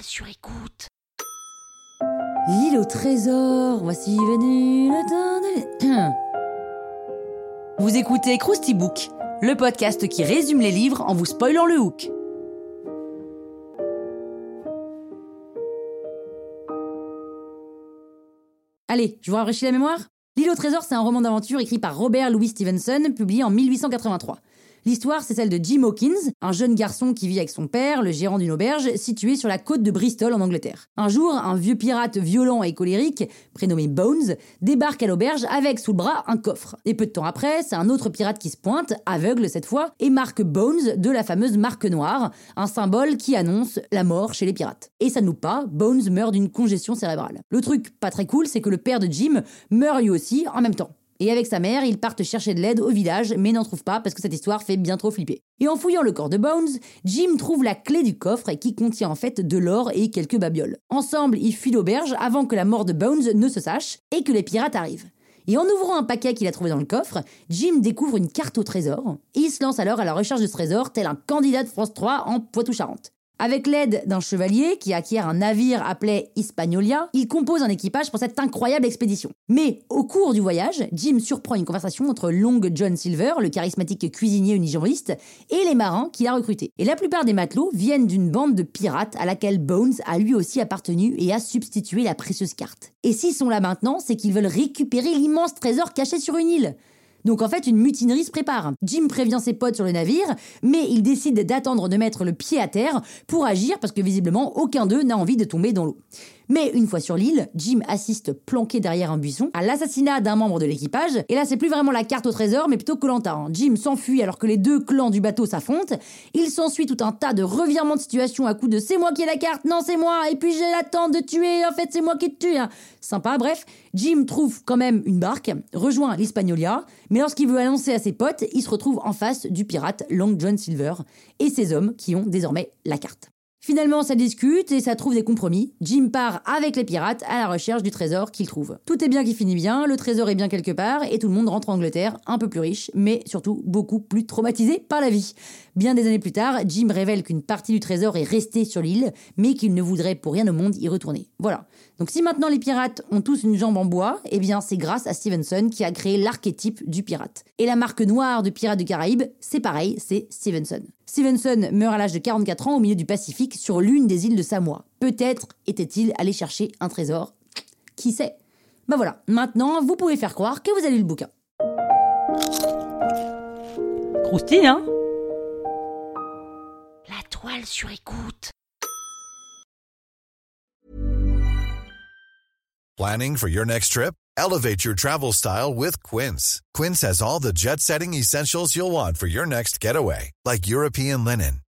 Sur écoute. L'île au trésor, voici venu le temps de... Vous écoutez Krusty Book, le podcast qui résume les livres en vous spoilant le hook. Allez, je vous rafraîchis la mémoire? L'île au trésor, c'est un roman d'aventure écrit par Robert Louis Stevenson, publié en 1883. L'histoire, c'est celle de Jim Hawkins, un jeune garçon qui vit avec son père, le gérant d'une auberge, située sur la côte de Bristol en Angleterre. Un jour, un vieux pirate violent et colérique, prénommé Bones, débarque à l'auberge avec sous le bras un coffre. Et peu de temps après, c'est un autre pirate qui se pointe, aveugle cette fois, et marque Bones de la fameuse marque noire, un symbole qui annonce la mort chez les pirates. Et ça nous pas, Bones meurt d'une congestion cérébrale. Le truc pas très cool, c'est que le père de Jim meurt lui aussi en même temps. Et avec sa mère, ils partent chercher de l'aide au village, mais n'en trouvent pas parce que cette histoire fait bien trop flipper. Et en fouillant le corps de Bones, Jim trouve la clé du coffre qui contient en fait de l'or et quelques babioles. Ensemble, ils fuient l'auberge avant que la mort de Bones ne se sache et que les pirates arrivent. Et en ouvrant un paquet qu'il a trouvé dans le coffre, Jim découvre une carte au trésor, et il se lance alors à la recherche de ce trésor tel un candidat de France 3 en Poitou-Charentes. Avec l'aide d'un chevalier qui acquiert un navire appelé Hispaniola, il compose un équipage pour cette incroyable expédition. Mais au cours du voyage, Jim surprend une conversation entre Long John Silver, le charismatique cuisinier unijambiste, et les marins qu'il a recrutés. Et la plupart des matelots viennent d'une bande de pirates à laquelle Bones a lui aussi appartenu et a substitué la précieuse carte. Et s'ils sont là maintenant, c'est qu'ils veulent récupérer l'immense trésor caché sur une île. Donc en fait, une mutinerie se prépare. Jim prévient ses potes sur le navire, mais il décide d'attendre de mettre le pied à terre pour agir parce que visiblement aucun d'eux n'a envie de tomber dans l'eau. Mais une fois sur l'île, Jim assiste planqué derrière un buisson à l'assassinat d'un membre de l'équipage. Et là, c'est plus vraiment la carte au trésor, mais plutôt Colanta. Hein. Jim s'enfuit alors que les deux clans du bateau s'affrontent. Il s'ensuit tout un tas de revirements de situation à coup de c'est moi qui ai la carte, non c'est moi, et puis j'ai la tente de tuer, en fait c'est moi qui te tue. Hein. Sympa, bref. Jim trouve quand même une barque, rejoint l'Hispaniola, mais lorsqu'il veut annoncer à ses potes, il se retrouve en face du pirate Long John Silver et ses hommes qui ont désormais la carte. Finalement, ça discute et ça trouve des compromis. Jim part avec les pirates à la recherche du trésor qu'il trouve. Tout est bien qui finit bien, le trésor est bien quelque part et tout le monde rentre en Angleterre un peu plus riche, mais surtout beaucoup plus traumatisé par la vie. Bien des années plus tard, Jim révèle qu'une partie du trésor est restée sur l'île, mais qu'il ne voudrait pour rien au monde y retourner. Voilà. Donc si maintenant les pirates ont tous une jambe en bois, eh bien c'est grâce à Stevenson qui a créé l'archétype du pirate. Et la marque noire de Pirates du Caraïbe, c'est pareil, c'est Stevenson. Stevenson meurt à l'âge de 44 ans au milieu du Pacifique sur l'une des îles de Samoa. Peut-être était-il allé chercher un trésor. Qui sait? Ben voilà, maintenant vous pouvez faire croire que vous avez lu le bouquin. Croustille, hein? La toile sur écoute. Planning for your next trip? Elevate your travel style with Quince. Quince has all the jet setting essentials you'll want for your next getaway, like European linen,